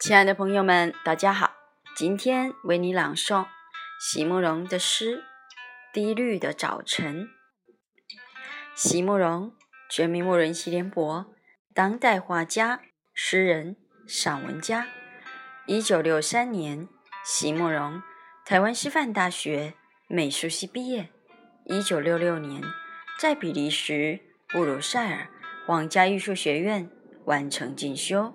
亲爱的朋友们，大家好！今天为你朗诵席慕容的诗《低绿的早晨》。席慕容，全名慕容席联博，当代画家、诗人、散文家。一九六三年，席慕容台湾师范大学美术系毕业。一九六六年，在比利时布鲁塞尔皇家艺术学院完成进修。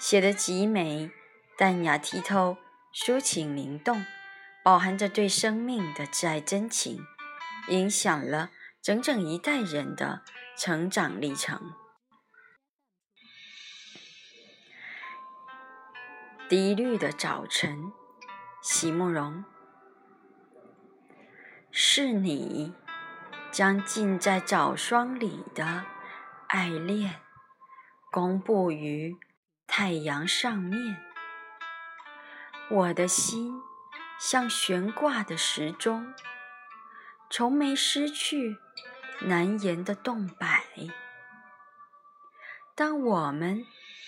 写得极美，淡雅剔透，抒情灵动，饱含着对生命的挚爱真情，影响了整整一代人的成长历程。低绿的早晨，席慕容，是你将浸在早霜里的爱恋公布于。太阳上面，我的心像悬挂的时钟，从没失去难言的动摆。当我们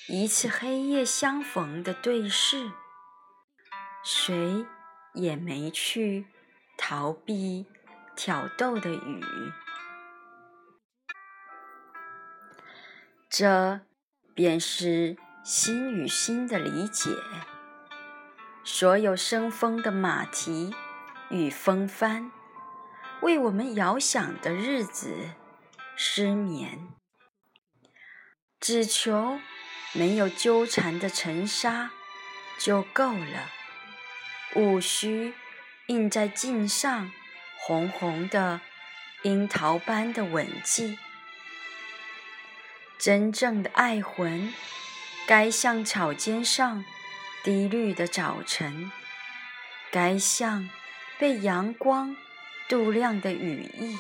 一次黑夜相逢的对视，谁也没去逃避挑逗的雨。这便是。心与心的理解，所有生风的马蹄与风帆，为我们遥想的日子失眠。只求没有纠缠的尘沙就够了，无需印在镜上红红的樱桃般的吻迹。真正的爱魂。该像草尖上滴绿的早晨，该像被阳光镀亮的羽翼。